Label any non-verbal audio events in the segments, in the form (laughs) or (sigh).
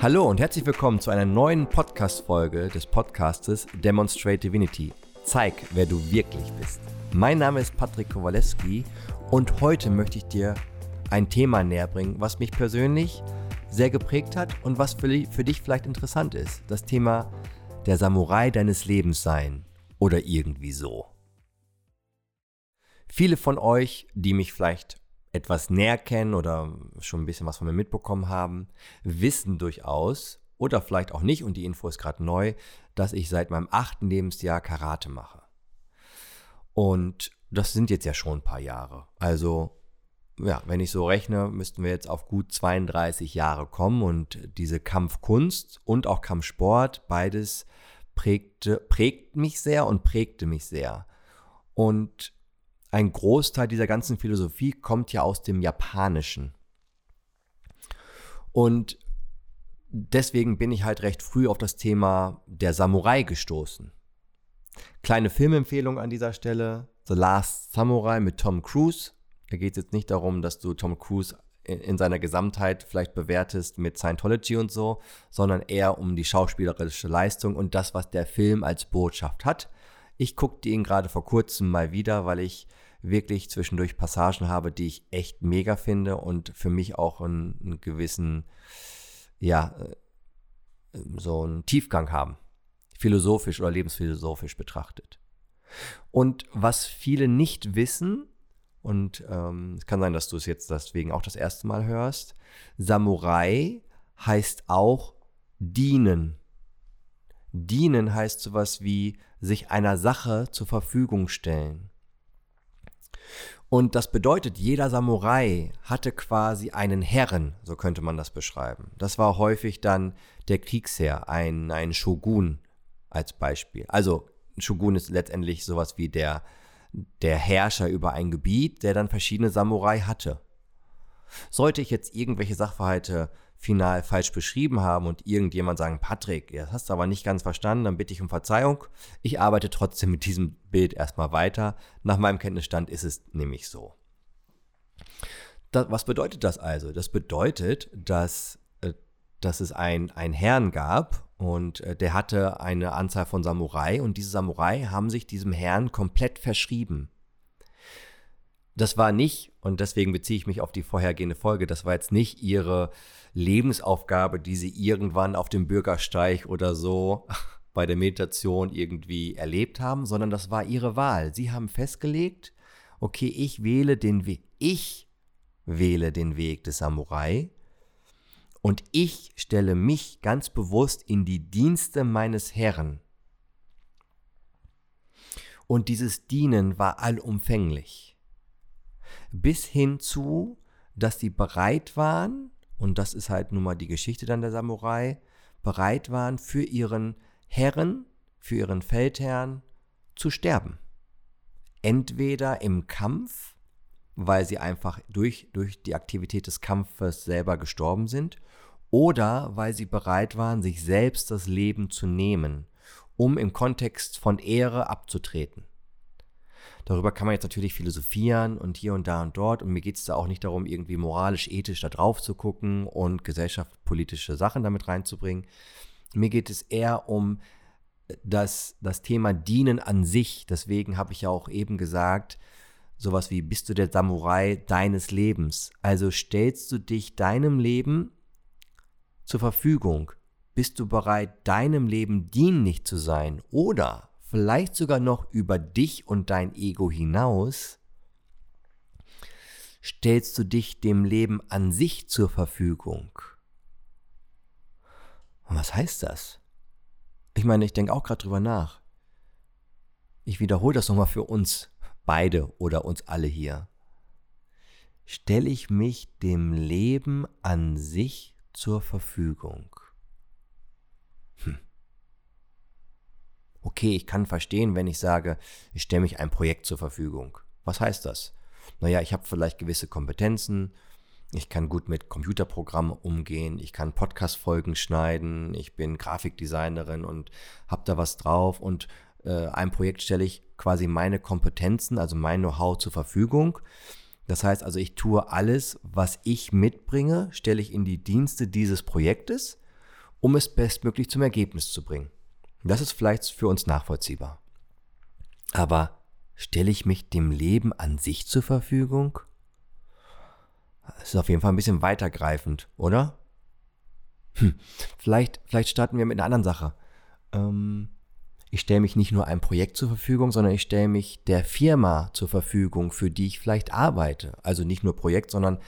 Hallo und herzlich willkommen zu einer neuen Podcast-Folge des Podcastes Demonstrate Divinity. Zeig, wer du wirklich bist. Mein Name ist Patrick Kowalewski und heute möchte ich dir ein Thema näherbringen, was mich persönlich sehr geprägt hat und was für, für dich vielleicht interessant ist. Das Thema der Samurai deines Lebens sein oder irgendwie so. Viele von euch, die mich vielleicht etwas näher kennen oder schon ein bisschen was von mir mitbekommen haben, wissen durchaus oder vielleicht auch nicht, und die Info ist gerade neu, dass ich seit meinem achten Lebensjahr Karate mache. Und das sind jetzt ja schon ein paar Jahre. Also, ja, wenn ich so rechne, müssten wir jetzt auf gut 32 Jahre kommen und diese Kampfkunst und auch Kampfsport, beides prägte, prägt mich sehr und prägte mich sehr. Und ein Großteil dieser ganzen Philosophie kommt ja aus dem Japanischen. Und deswegen bin ich halt recht früh auf das Thema der Samurai gestoßen. Kleine Filmempfehlung an dieser Stelle: The Last Samurai mit Tom Cruise. Da geht es jetzt nicht darum, dass du Tom Cruise in seiner Gesamtheit vielleicht bewertest mit Scientology und so, sondern eher um die schauspielerische Leistung und das, was der Film als Botschaft hat. Ich guckte ihn gerade vor kurzem mal wieder, weil ich wirklich zwischendurch Passagen habe, die ich echt mega finde und für mich auch einen, einen gewissen, ja, äh, so einen Tiefgang haben. Philosophisch oder lebensphilosophisch betrachtet. Und was viele nicht wissen, und ähm, es kann sein, dass du es jetzt deswegen auch das erste Mal hörst, Samurai heißt auch dienen. Dienen heißt sowas wie sich einer Sache zur Verfügung stellen. Und das bedeutet, jeder Samurai hatte quasi einen Herren, so könnte man das beschreiben. Das war häufig dann der Kriegsherr, ein, ein Shogun als Beispiel. Also Shogun ist letztendlich sowas wie der, der Herrscher über ein Gebiet, der dann verschiedene Samurai hatte. Sollte ich jetzt irgendwelche Sachverhalte final falsch beschrieben haben und irgendjemand sagen, Patrick, das hast du aber nicht ganz verstanden, dann bitte ich um Verzeihung. Ich arbeite trotzdem mit diesem Bild erstmal weiter. Nach meinem Kenntnisstand ist es nämlich so. Das, was bedeutet das also? Das bedeutet, dass, äh, dass es ein, ein Herrn gab und äh, der hatte eine Anzahl von Samurai und diese Samurai haben sich diesem Herrn komplett verschrieben das war nicht, und deswegen beziehe ich mich auf die vorhergehende Folge, das war jetzt nicht ihre Lebensaufgabe, die sie irgendwann auf dem Bürgersteig oder so (laughs) bei der Meditation irgendwie erlebt haben, sondern das war ihre Wahl. Sie haben festgelegt, okay, ich wähle den Weg, ich wähle den Weg des Samurai und ich stelle mich ganz bewusst in die Dienste meines Herrn. Und dieses Dienen war allumfänglich bis hin zu, dass sie bereit waren, und das ist halt nun mal die Geschichte dann der Samurai, bereit waren für ihren Herren, für ihren Feldherrn zu sterben. Entweder im Kampf, weil sie einfach durch, durch die Aktivität des Kampfes selber gestorben sind, oder weil sie bereit waren, sich selbst das Leben zu nehmen, um im Kontext von Ehre abzutreten. Darüber kann man jetzt natürlich philosophieren und hier und da und dort. Und mir geht es da auch nicht darum, irgendwie moralisch, ethisch da drauf zu gucken und gesellschaftspolitische Sachen damit reinzubringen. Mir geht es eher um das, das Thema Dienen an sich. Deswegen habe ich ja auch eben gesagt, sowas wie, bist du der Samurai deines Lebens? Also stellst du dich deinem Leben zur Verfügung? Bist du bereit, deinem Leben dienlich zu sein? Oder vielleicht sogar noch über dich und dein Ego hinaus, stellst du dich dem Leben an sich zur Verfügung. Und was heißt das? Ich meine, ich denke auch gerade drüber nach. Ich wiederhole das nochmal für uns beide oder uns alle hier. Stelle ich mich dem Leben an sich zur Verfügung? Okay, ich kann verstehen, wenn ich sage, ich stelle mich ein Projekt zur Verfügung. Was heißt das? Naja, ich habe vielleicht gewisse Kompetenzen, ich kann gut mit Computerprogrammen umgehen, ich kann Podcast-Folgen schneiden, ich bin Grafikdesignerin und habe da was drauf und äh, einem Projekt stelle ich quasi meine Kompetenzen, also mein Know-how zur Verfügung. Das heißt also, ich tue alles, was ich mitbringe, stelle ich in die Dienste dieses Projektes um es bestmöglich zum Ergebnis zu bringen. Das ist vielleicht für uns nachvollziehbar. Aber stelle ich mich dem Leben an sich zur Verfügung? Das ist auf jeden Fall ein bisschen weitergreifend, oder? Hm, vielleicht, vielleicht starten wir mit einer anderen Sache. Ähm, ich stelle mich nicht nur einem Projekt zur Verfügung, sondern ich stelle mich der Firma zur Verfügung, für die ich vielleicht arbeite. Also nicht nur Projekt, sondern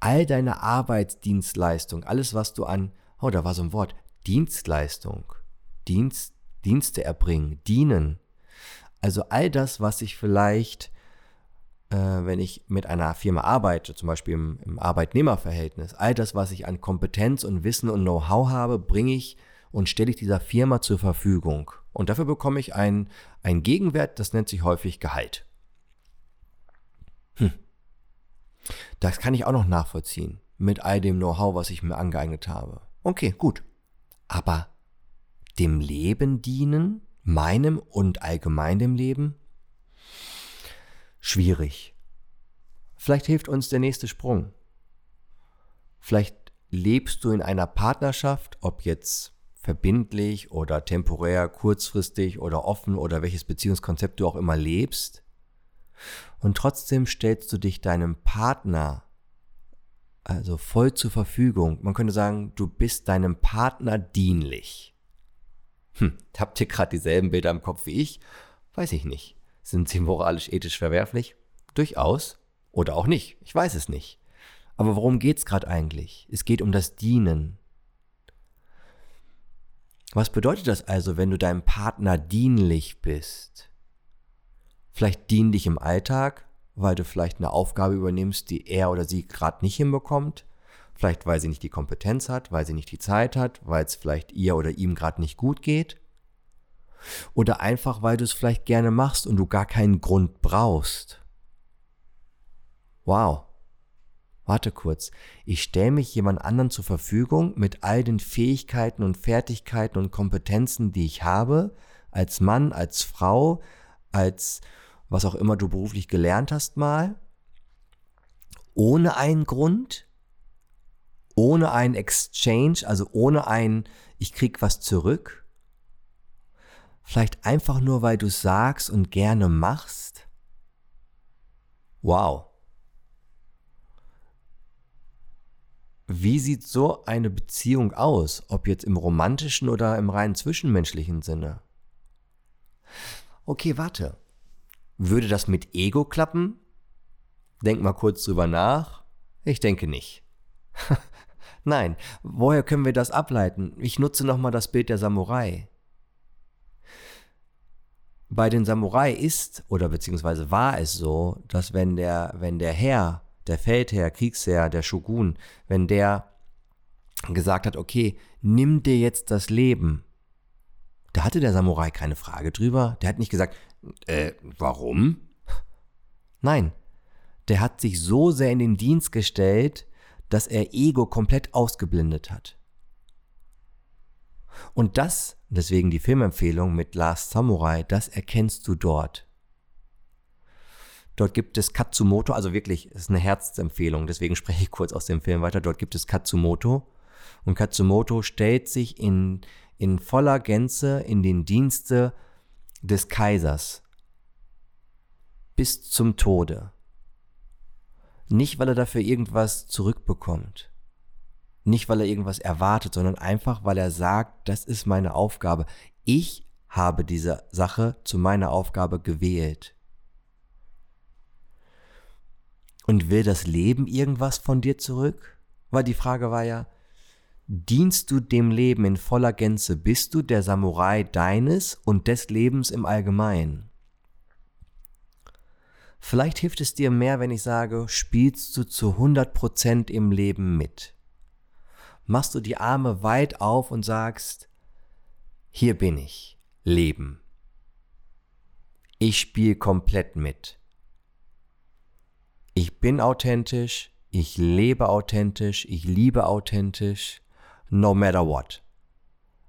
all deine Arbeitsdienstleistung, alles, was du an, oh, da war so ein Wort, Dienstleistung, Dienst, Dienste erbringen, dienen. Also all das, was ich vielleicht, äh, wenn ich mit einer Firma arbeite, zum Beispiel im, im Arbeitnehmerverhältnis, all das, was ich an Kompetenz und Wissen und Know-how habe, bringe ich und stelle ich dieser Firma zur Verfügung. Und dafür bekomme ich einen, Gegenwert, das nennt sich häufig Gehalt. Hm. Das kann ich auch noch nachvollziehen mit all dem Know-how, was ich mir angeeignet habe. Okay, gut. Aber dem Leben dienen, meinem und allgemein dem Leben? Schwierig. Vielleicht hilft uns der nächste Sprung. Vielleicht lebst du in einer Partnerschaft, ob jetzt verbindlich oder temporär, kurzfristig oder offen oder welches Beziehungskonzept du auch immer lebst. Und trotzdem stellst du dich deinem Partner also voll zur Verfügung. Man könnte sagen, du bist deinem Partner dienlich. Hm, habt ihr gerade dieselben Bilder im Kopf wie ich? Weiß ich nicht. Sind sie moralisch ethisch verwerflich? Durchaus. Oder auch nicht. Ich weiß es nicht. Aber worum geht's gerade eigentlich? Es geht um das Dienen. Was bedeutet das also, wenn du deinem Partner dienlich bist? Vielleicht dienlich im Alltag, weil du vielleicht eine Aufgabe übernimmst, die er oder sie gerade nicht hinbekommt. Vielleicht weil sie nicht die Kompetenz hat, weil sie nicht die Zeit hat, weil es vielleicht ihr oder ihm gerade nicht gut geht. Oder einfach weil du es vielleicht gerne machst und du gar keinen Grund brauchst. Wow. Warte kurz, ich stelle mich jemand anderen zur Verfügung mit all den Fähigkeiten und Fertigkeiten und Kompetenzen, die ich habe, als Mann, als Frau, als was auch immer du beruflich gelernt hast mal, ohne einen Grund, ohne einen Exchange, also ohne ein, ich krieg was zurück. Vielleicht einfach nur, weil du sagst und gerne machst. Wow. Wie sieht so eine Beziehung aus, ob jetzt im romantischen oder im rein zwischenmenschlichen Sinne? Okay, warte. Würde das mit Ego klappen? Denk mal kurz drüber nach. Ich denke nicht. (laughs) Nein, woher können wir das ableiten? Ich nutze nochmal das Bild der Samurai. Bei den Samurai ist oder beziehungsweise war es so, dass wenn der, wenn der Herr der Feldherr, Kriegsherr, der Shogun, wenn der gesagt hat, okay, nimm dir jetzt das Leben, da hatte der Samurai keine Frage drüber. Der hat nicht gesagt, äh, warum? Nein, der hat sich so sehr in den Dienst gestellt, dass er Ego komplett ausgeblendet hat. Und das, deswegen die Filmempfehlung mit Last Samurai, das erkennst du dort. Dort gibt es Katsumoto, also wirklich, ist eine Herzempfehlung, deswegen spreche ich kurz aus dem Film weiter. Dort gibt es Katsumoto. Und Katsumoto stellt sich in, in voller Gänze in den Dienste des Kaisers bis zum Tode. Nicht, weil er dafür irgendwas zurückbekommt. Nicht, weil er irgendwas erwartet, sondern einfach, weil er sagt, das ist meine Aufgabe. Ich habe diese Sache zu meiner Aufgabe gewählt. Und will das Leben irgendwas von dir zurück? Weil die Frage war ja, dienst du dem Leben in voller Gänze? Bist du der Samurai deines und des Lebens im Allgemeinen? Vielleicht hilft es dir mehr, wenn ich sage, spielst du zu 100% im Leben mit? Machst du die Arme weit auf und sagst, hier bin ich, Leben. Ich spiele komplett mit. Ich bin authentisch, ich lebe authentisch, ich liebe authentisch, no matter what.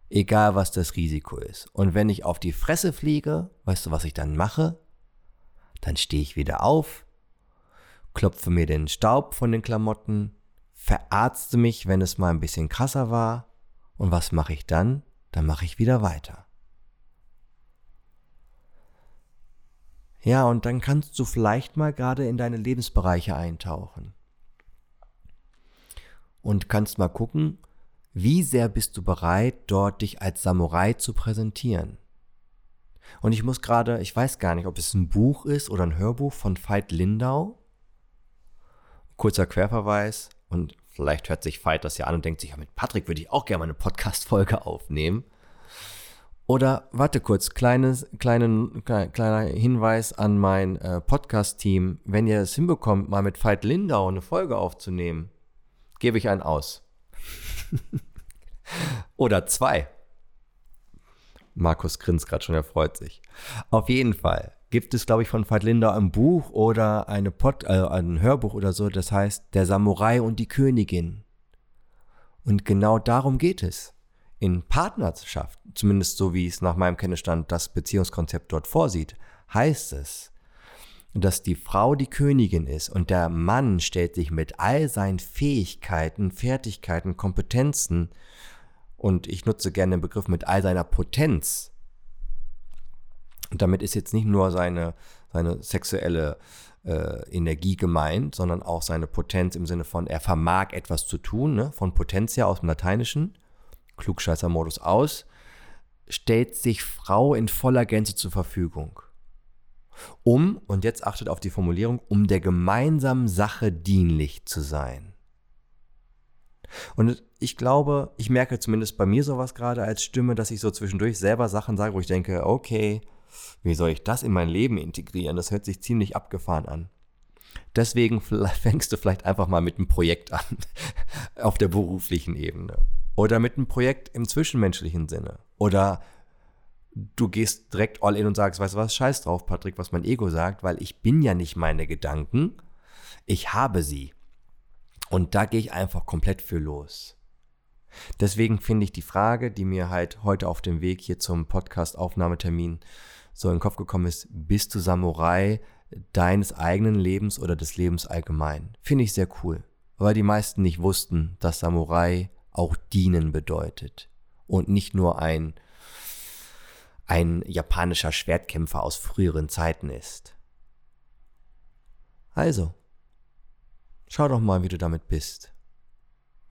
Egal was das Risiko ist. Und wenn ich auf die Fresse fliege, weißt du, was ich dann mache? Dann stehe ich wieder auf, klopfe mir den Staub von den Klamotten, verarzte mich, wenn es mal ein bisschen krasser war, Und was mache ich dann? Dann mache ich wieder weiter. Ja, und dann kannst du vielleicht mal gerade in deine Lebensbereiche eintauchen. Und kannst mal gucken, wie sehr bist du bereit, dort dich als Samurai zu präsentieren. Und ich muss gerade, ich weiß gar nicht, ob es ein Buch ist oder ein Hörbuch von Veit Lindau. Kurzer Querverweis und vielleicht hört sich Veit das ja an und denkt sich, ja, mit Patrick würde ich auch gerne mal eine Podcast-Folge aufnehmen. Oder warte kurz, kleines, kleinen, kleiner Hinweis an mein äh, Podcast-Team. Wenn ihr es hinbekommt, mal mit Veit Lindau eine Folge aufzunehmen, gebe ich einen aus. (laughs) Oder zwei. Markus grinst gerade schon, er freut sich. Auf jeden Fall gibt es, glaube ich, von Veit Lindau ein Buch oder eine Pod, äh, ein Hörbuch oder so, das heißt Der Samurai und die Königin. Und genau darum geht es in Partnerschaft, zumindest so wie es nach meinem Kenntnisstand das Beziehungskonzept dort vorsieht, heißt es, dass die Frau die Königin ist und der Mann stellt sich mit all seinen Fähigkeiten, Fertigkeiten, Kompetenzen und ich nutze gerne den Begriff mit all seiner Potenz. Und damit ist jetzt nicht nur seine, seine sexuelle äh, Energie gemeint, sondern auch seine Potenz im Sinne von, er vermag etwas zu tun, ne? von Potentia aus dem Lateinischen Klugscheißer-Modus aus, stellt sich Frau in voller Gänze zur Verfügung. Um, und jetzt achtet auf die Formulierung, um der gemeinsamen Sache dienlich zu sein. Und ich glaube, ich merke zumindest bei mir sowas gerade als Stimme, dass ich so zwischendurch selber Sachen sage, wo ich denke, okay, wie soll ich das in mein Leben integrieren? Das hört sich ziemlich abgefahren an. Deswegen (laughs) fängst du vielleicht einfach mal mit einem Projekt an, (laughs) auf der beruflichen Ebene. Oder mit einem Projekt im zwischenmenschlichen Sinne. Oder du gehst direkt all in und sagst, weißt du was, scheiß drauf, Patrick, was mein Ego sagt, weil ich bin ja nicht meine Gedanken, ich habe sie. Und da gehe ich einfach komplett für los. Deswegen finde ich die Frage, die mir halt heute auf dem Weg hier zum Podcast-Aufnahmetermin so in den Kopf gekommen ist, bist du Samurai deines eigenen Lebens oder des Lebens allgemein? Finde ich sehr cool, weil die meisten nicht wussten, dass Samurai auch dienen bedeutet und nicht nur ein, ein japanischer Schwertkämpfer aus früheren Zeiten ist. Also, schau doch mal, wie du damit bist,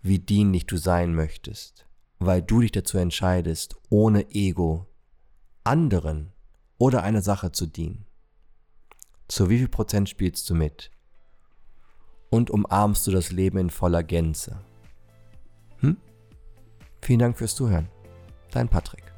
wie dienlich du sein möchtest, weil du dich dazu entscheidest, ohne Ego anderen oder einer Sache zu dienen. Zu wie viel Prozent spielst du mit? Und umarmst du das Leben in voller Gänze? Hm? Vielen Dank fürs Zuhören. Dein Patrick.